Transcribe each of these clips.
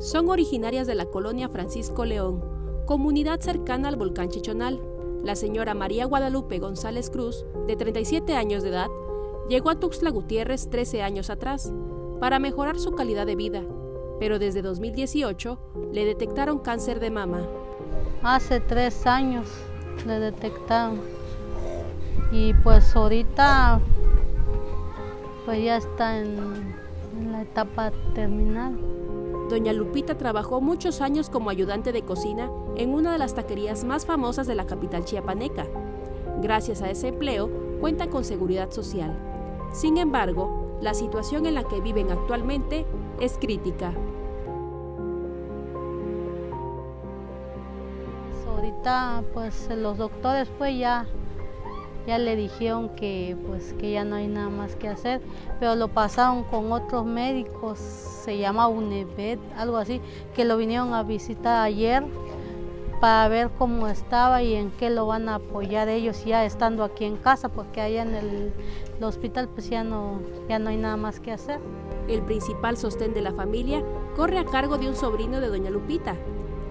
Son originarias de la colonia Francisco León, comunidad cercana al volcán Chichonal. La señora María Guadalupe González Cruz, de 37 años de edad, llegó a Tuxtla Gutiérrez 13 años atrás para mejorar su calidad de vida, pero desde 2018 le detectaron cáncer de mama. Hace tres años le detectaron y pues ahorita pues ya está en, en la etapa terminal. Doña Lupita trabajó muchos años como ayudante de cocina en una de las taquerías más famosas de la capital chiapaneca. Gracias a ese empleo, cuenta con seguridad social. Sin embargo, la situación en la que viven actualmente es crítica. Ahorita pues los doctores pues ya ya le dijeron que pues que ya no hay nada más que hacer, pero lo pasaron con otros médicos, se llama UNEVED, algo así, que lo vinieron a visitar ayer para ver cómo estaba y en qué lo van a apoyar ellos ya estando aquí en casa, porque allá en el, el hospital pues ya no, ya no hay nada más que hacer. El principal sostén de la familia corre a cargo de un sobrino de doña Lupita,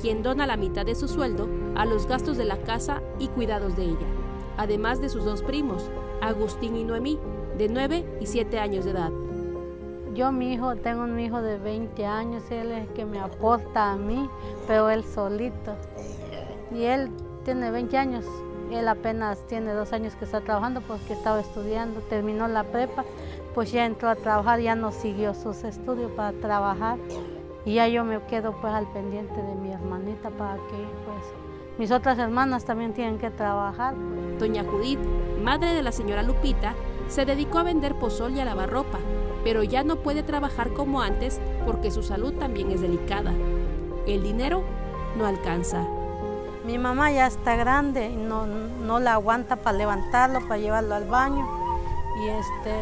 quien dona la mitad de su sueldo a los gastos de la casa y cuidados de ella además de sus dos primos, Agustín y Noemí, de 9 y 7 años de edad. Yo, mi hijo, tengo un hijo de 20 años, él es el que me aporta a mí, pero él solito. Y él tiene 20 años, él apenas tiene dos años que está trabajando porque estaba estudiando, terminó la prepa, pues ya entró a trabajar, ya no siguió sus estudios para trabajar. Y ya yo me quedo pues al pendiente de mi hermanita para que pues mis otras hermanas también tienen que trabajar. Doña Judith, madre de la señora Lupita, se dedicó a vender pozol y a lavar ropa, pero ya no puede trabajar como antes porque su salud también es delicada. El dinero no alcanza. Mi mamá ya está grande y no, no la aguanta para levantarlo, para llevarlo al baño. Y, este,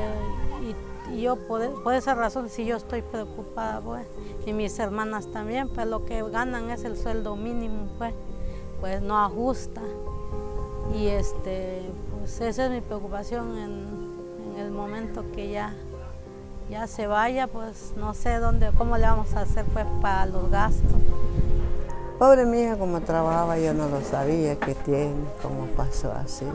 y, yo por, por, esa razón sí yo estoy preocupada, pues. Y mis hermanas también, pues lo que ganan es el sueldo mínimo, pues pues no ajusta. Y este, pues esa es mi preocupación en, el momento que ya, ya se vaya, pues no sé dónde, cómo le vamos a hacer pues para los gastos. Pobre mía, como trabajaba, yo no lo sabía que tiene, cómo pasó así.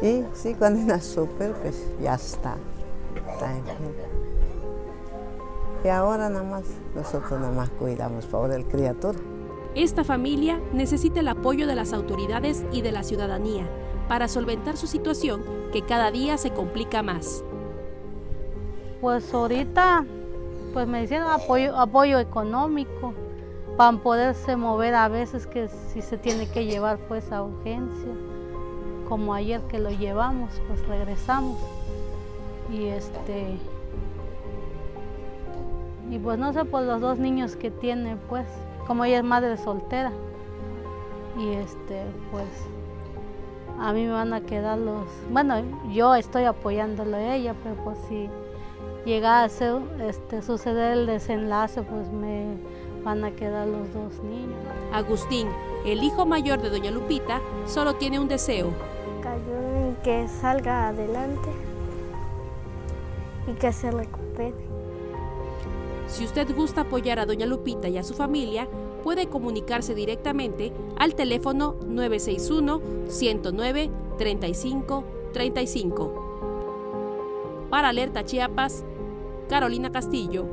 Y sí, cuando era súper, pues ya está. y ahora nada más, nosotros nada más cuidamos, pobre el criatura. Esta familia necesita el apoyo de las autoridades y de la ciudadanía para solventar su situación que cada día se complica más. Pues ahorita pues me hicieron apoyo, apoyo económico para poderse mover a veces que si se tiene que llevar pues a urgencia, como ayer que lo llevamos, pues regresamos y este y pues no sé por los dos niños que tiene pues como ella es madre soltera. Y este pues a mí me van a quedar los bueno yo estoy apoyándolo a ella pero pues si llega a este, suceder el desenlace pues me van a quedar los dos niños. Agustín el hijo mayor de doña Lupita solo tiene un deseo. Que salga adelante y que se recupere si usted gusta apoyar a Doña Lupita y a su familia, puede comunicarse directamente al teléfono 961-109-3535. Para Alerta Chiapas, Carolina Castillo.